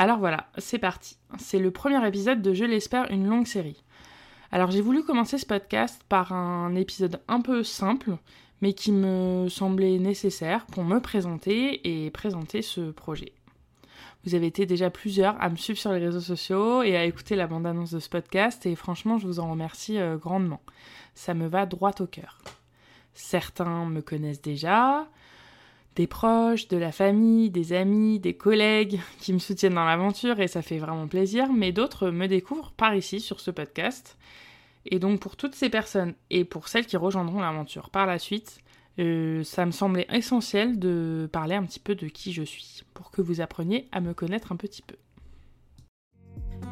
Alors voilà, c'est parti. C'est le premier épisode de, je l'espère, une longue série. Alors j'ai voulu commencer ce podcast par un épisode un peu simple, mais qui me semblait nécessaire pour me présenter et présenter ce projet. Vous avez été déjà plusieurs à me suivre sur les réseaux sociaux et à écouter la bande-annonce de ce podcast, et franchement je vous en remercie euh, grandement. Ça me va droit au cœur. Certains me connaissent déjà, des proches, de la famille, des amis, des collègues qui me soutiennent dans l'aventure et ça fait vraiment plaisir, mais d'autres me découvrent par ici sur ce podcast. Et donc pour toutes ces personnes et pour celles qui rejoindront l'aventure par la suite, euh, ça me semblait essentiel de parler un petit peu de qui je suis, pour que vous appreniez à me connaître un petit peu.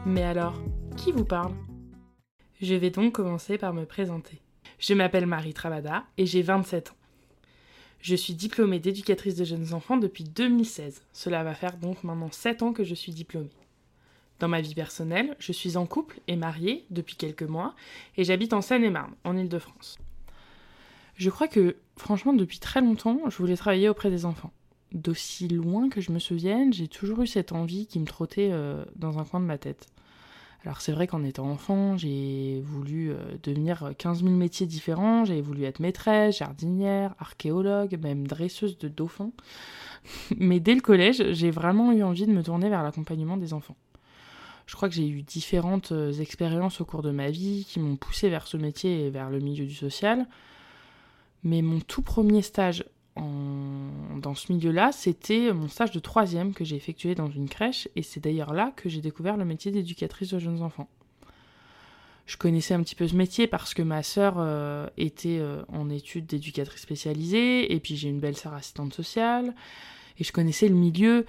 Mais alors, qui vous parle? Je vais donc commencer par me présenter. Je m'appelle Marie Travada et j'ai 27 ans. Je suis diplômée d'éducatrice de jeunes enfants depuis 2016. Cela va faire donc maintenant 7 ans que je suis diplômée. Dans ma vie personnelle, je suis en couple et mariée depuis quelques mois et j'habite en Seine-et-Marne, en Ile-de-France. Je crois que, franchement, depuis très longtemps, je voulais travailler auprès des enfants. D'aussi loin que je me souvienne, j'ai toujours eu cette envie qui me trottait euh, dans un coin de ma tête. Alors c'est vrai qu'en étant enfant, j'ai voulu euh, devenir 15 000 métiers différents, j'ai voulu être maîtresse, jardinière, archéologue, même dresseuse de dauphins. Mais dès le collège, j'ai vraiment eu envie de me tourner vers l'accompagnement des enfants. Je crois que j'ai eu différentes euh, expériences au cours de ma vie qui m'ont poussé vers ce métier et vers le milieu du social. Mais mon tout premier stage dans ce milieu-là, c'était mon stage de troisième que j'ai effectué dans une crèche, et c'est d'ailleurs là que j'ai découvert le métier d'éducatrice de jeunes enfants. Je connaissais un petit peu ce métier parce que ma sœur euh, était euh, en études d'éducatrice spécialisée, et puis j'ai une belle sœur assistante sociale, et je connaissais le milieu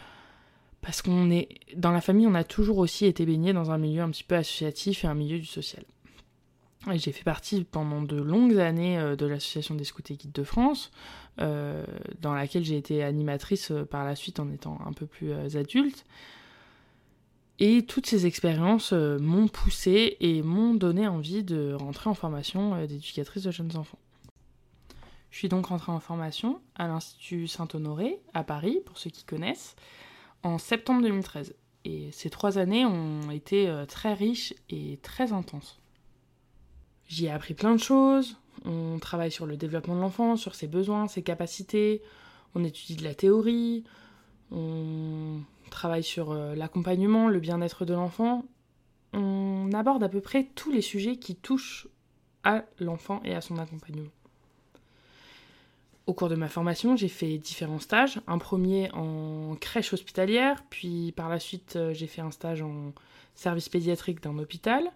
parce qu'on est dans la famille, on a toujours aussi été baigné dans un milieu un petit peu associatif et un milieu du social. J'ai fait partie pendant de longues années euh, de l'association des scouts et guides de France, euh, dans laquelle j'ai été animatrice euh, par la suite en étant un peu plus adulte. Et toutes ces expériences m'ont poussée et m'ont donné envie de rentrer en formation d'éducatrice de jeunes enfants. Je suis donc rentrée en formation à l'Institut Saint-Honoré à Paris, pour ceux qui connaissent, en septembre 2013. Et ces trois années ont été très riches et très intenses. J'y ai appris plein de choses. On travaille sur le développement de l'enfant, sur ses besoins, ses capacités. On étudie de la théorie. On travaille sur euh, l'accompagnement, le bien-être de l'enfant. On aborde à peu près tous les sujets qui touchent à l'enfant et à son accompagnement. Au cours de ma formation, j'ai fait différents stages. Un premier en crèche hospitalière, puis par la suite, euh, j'ai fait un stage en service pédiatrique d'un hôpital.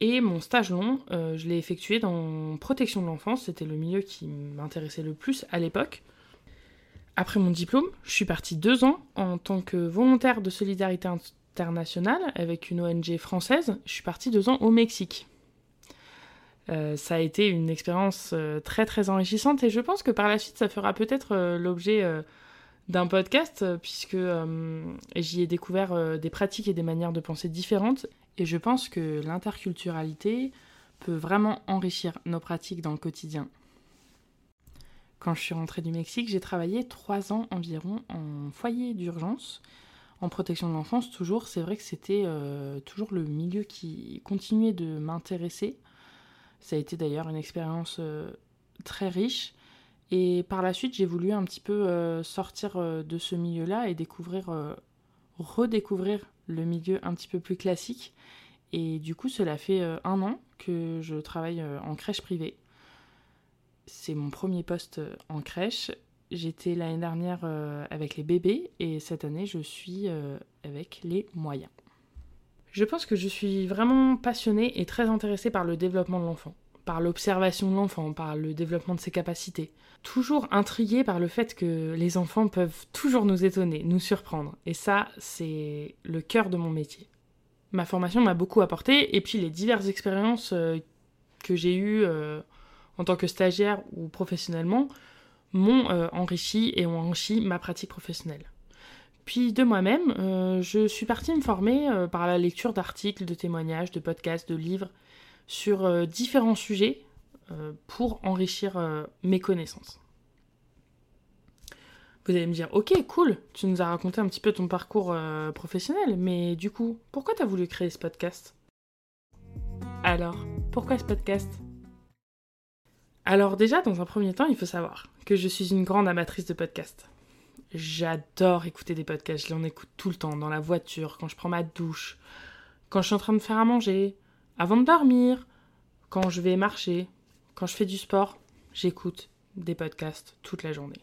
Et mon stage long, euh, je l'ai effectué dans protection de l'enfance, c'était le milieu qui m'intéressait le plus à l'époque. Après mon diplôme, je suis partie deux ans en tant que volontaire de solidarité internationale avec une ONG française. Je suis partie deux ans au Mexique. Euh, ça a été une expérience euh, très très enrichissante et je pense que par la suite ça fera peut-être l'objet d'un podcast puisque j'y ai découvert des pratiques et des manières de penser différentes et je pense que l'interculturalité peut vraiment enrichir nos pratiques dans le quotidien. Quand je suis rentrée du Mexique, j'ai travaillé trois ans environ en foyer d'urgence, en protection de l'enfance toujours. C'est vrai que c'était euh, toujours le milieu qui continuait de m'intéresser. Ça a été d'ailleurs une expérience euh, très riche. Et par la suite, j'ai voulu un petit peu euh, sortir de ce milieu-là et découvrir, redécouvrir le milieu un petit peu plus classique. Et du coup, cela fait euh, un an que je travaille euh, en crèche privée. C'est mon premier poste euh, en crèche. J'étais l'année dernière avec les bébés et cette année, je suis avec les moyens. Je pense que je suis vraiment passionnée et très intéressée par le développement de l'enfant, par l'observation de l'enfant, par le développement de ses capacités. Toujours intriguée par le fait que les enfants peuvent toujours nous étonner, nous surprendre. Et ça, c'est le cœur de mon métier ma formation m'a beaucoup apporté, et puis les diverses expériences euh, que j'ai eues euh, en tant que stagiaire ou professionnellement m'ont euh, enrichi et ont enrichi ma pratique professionnelle. Puis de moi-même, je suis partie me former par la lecture d'articles, de témoignages, de podcasts, de livres sur différents sujets pour enrichir mes connaissances. Vous allez me dire, ok, cool, tu nous as raconté un petit peu ton parcours euh, professionnel, mais du coup, pourquoi tu as voulu créer ce podcast? Alors, pourquoi ce podcast? Alors déjà, dans un premier temps, il faut savoir que je suis une grande amatrice de podcasts. J'adore écouter des podcasts, je l'en écoute tout le temps, dans la voiture, quand je prends ma douche, quand je suis en train de faire à manger, avant de dormir, quand je vais marcher, quand je fais du sport, j'écoute des podcasts toute la journée.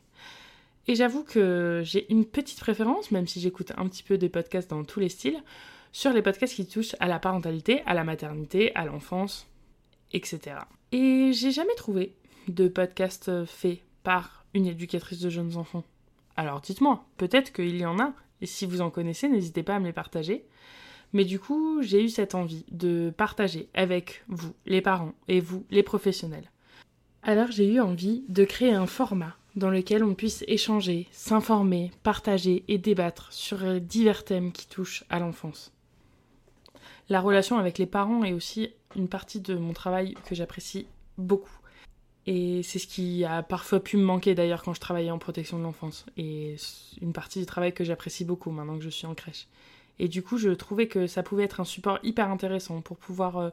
Et j'avoue que j'ai une petite préférence, même si j'écoute un petit peu des podcasts dans tous les styles, sur les podcasts qui touchent à la parentalité, à la maternité, à l'enfance, etc. Et j'ai jamais trouvé de podcast fait par une éducatrice de jeunes enfants. Alors dites-moi, peut-être qu'il y en a, et si vous en connaissez, n'hésitez pas à me les partager. Mais du coup, j'ai eu cette envie de partager avec vous, les parents, et vous, les professionnels. Alors j'ai eu envie de créer un format dans lequel on puisse échanger, s'informer, partager et débattre sur divers thèmes qui touchent à l'enfance. La relation avec les parents est aussi une partie de mon travail que j'apprécie beaucoup. Et c'est ce qui a parfois pu me manquer d'ailleurs quand je travaillais en protection de l'enfance. Et une partie du travail que j'apprécie beaucoup maintenant que je suis en crèche. Et du coup, je trouvais que ça pouvait être un support hyper intéressant pour pouvoir euh,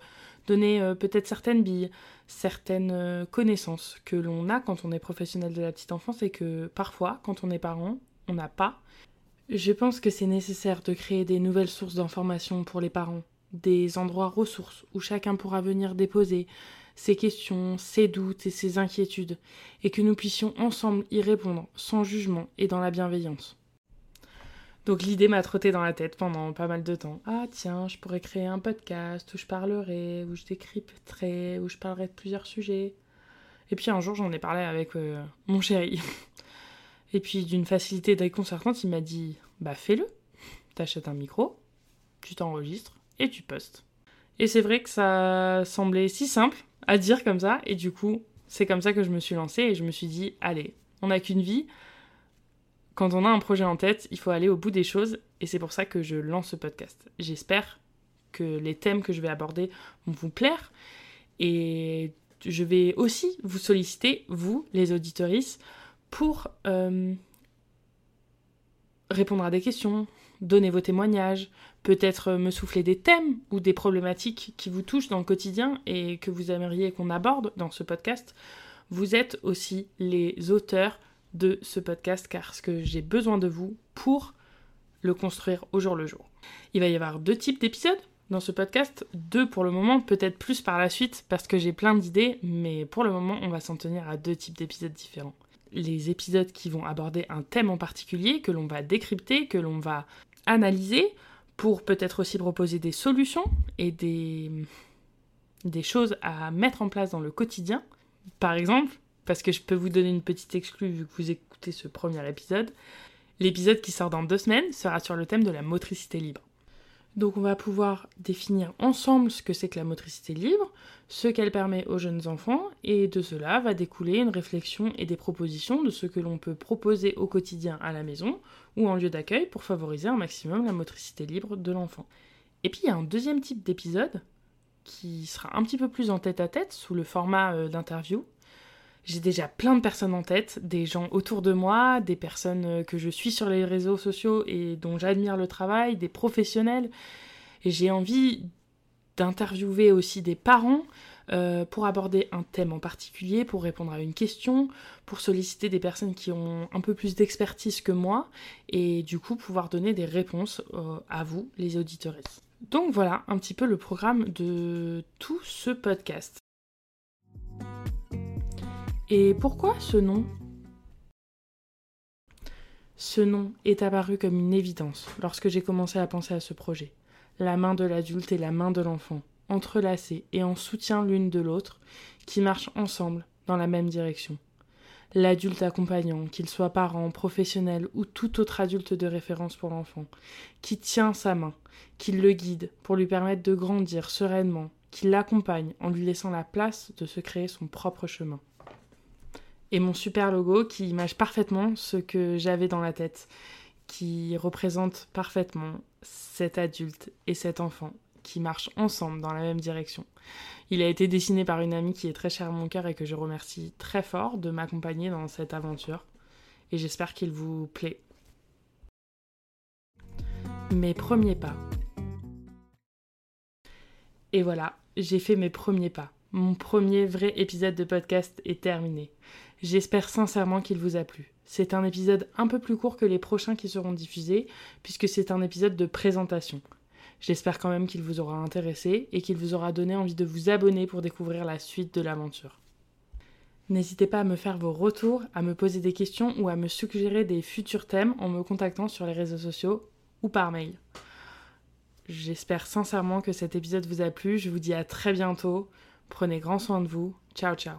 donner euh, peut-être certaines billes, certaines euh, connaissances que l'on a quand on est professionnel de la petite enfance et que parfois, quand on est parent, on n'a pas. Je pense que c'est nécessaire de créer des nouvelles sources d'informations pour les parents, des endroits ressources où chacun pourra venir déposer ses questions, ses doutes et ses inquiétudes, et que nous puissions ensemble y répondre sans jugement et dans la bienveillance. Donc l'idée m'a trotté dans la tête pendant pas mal de temps. Ah tiens, je pourrais créer un podcast où je parlerai, où je décrypterai, où je parlerai de plusieurs sujets. Et puis un jour j'en ai parlé avec euh, mon chéri. Et puis d'une facilité déconcertante, il m'a dit Bah fais-le. T'achètes un micro, tu t'enregistres et tu postes. Et c'est vrai que ça semblait si simple à dire comme ça, et du coup, c'est comme ça que je me suis lancée et je me suis dit Allez, on n'a qu'une vie, quand on a un projet en tête, il faut aller au bout des choses et c'est pour ça que je lance ce podcast. J'espère que les thèmes que je vais aborder vont vous plaire et je vais aussi vous solliciter, vous, les auditoristes, pour euh, répondre à des questions, donner vos témoignages, peut-être me souffler des thèmes ou des problématiques qui vous touchent dans le quotidien et que vous aimeriez qu'on aborde dans ce podcast. Vous êtes aussi les auteurs de ce podcast car ce que j'ai besoin de vous pour le construire au jour le jour. Il va y avoir deux types d'épisodes dans ce podcast, deux pour le moment, peut-être plus par la suite parce que j'ai plein d'idées, mais pour le moment on va s'en tenir à deux types d'épisodes différents. Les épisodes qui vont aborder un thème en particulier, que l'on va décrypter, que l'on va analyser, pour peut-être aussi proposer des solutions et des, des choses à mettre en place dans le quotidien. Par exemple, parce que je peux vous donner une petite exclue vu que vous écoutez ce premier épisode. L'épisode qui sort dans deux semaines sera sur le thème de la motricité libre. Donc on va pouvoir définir ensemble ce que c'est que la motricité libre, ce qu'elle permet aux jeunes enfants, et de cela va découler une réflexion et des propositions de ce que l'on peut proposer au quotidien à la maison ou en lieu d'accueil pour favoriser un maximum la motricité libre de l'enfant. Et puis il y a un deuxième type d'épisode qui sera un petit peu plus en tête à tête sous le format euh, d'interview j'ai déjà plein de personnes en tête, des gens autour de moi, des personnes euh, que je suis sur les réseaux sociaux et dont j'admire le travail, des professionnels. Et j'ai envie d'interviewer aussi des parents euh, pour aborder un thème en particulier, pour répondre à une question, pour solliciter des personnes qui ont un peu plus d'expertise que moi et du coup pouvoir donner des réponses euh, à vous, les auditeurs. Donc voilà un petit peu le programme de tout ce podcast. Et pourquoi ce nom? Ce nom est apparu comme une évidence lorsque j'ai commencé à penser à ce projet. La main de l'adulte et la main de l'enfant, entrelacées et en soutien l'une de l'autre, qui marchent ensemble dans la même direction. L'adulte accompagnant, qu'il soit parent, professionnel ou tout autre adulte de référence pour l'enfant, qui tient sa main, qui le guide pour lui permettre de grandir sereinement, qui l'accompagne en lui laissant la place de se créer son propre chemin et mon super logo qui image parfaitement ce que j'avais dans la tête, qui représente parfaitement cet adulte et cet enfant qui marchent ensemble dans la même direction. Il a été dessiné par une amie qui est très chère à mon cœur et que je remercie très fort de m'accompagner dans cette aventure. Et j'espère qu'il vous plaît. Mes premiers pas. Et voilà, j'ai fait mes premiers pas. Mon premier vrai épisode de podcast est terminé. J'espère sincèrement qu'il vous a plu. C'est un épisode un peu plus court que les prochains qui seront diffusés, puisque c'est un épisode de présentation. J'espère quand même qu'il vous aura intéressé et qu'il vous aura donné envie de vous abonner pour découvrir la suite de l'aventure. N'hésitez pas à me faire vos retours, à me poser des questions ou à me suggérer des futurs thèmes en me contactant sur les réseaux sociaux ou par mail. J'espère sincèrement que cet épisode vous a plu. Je vous dis à très bientôt. Prenez grand soin de vous. Ciao ciao.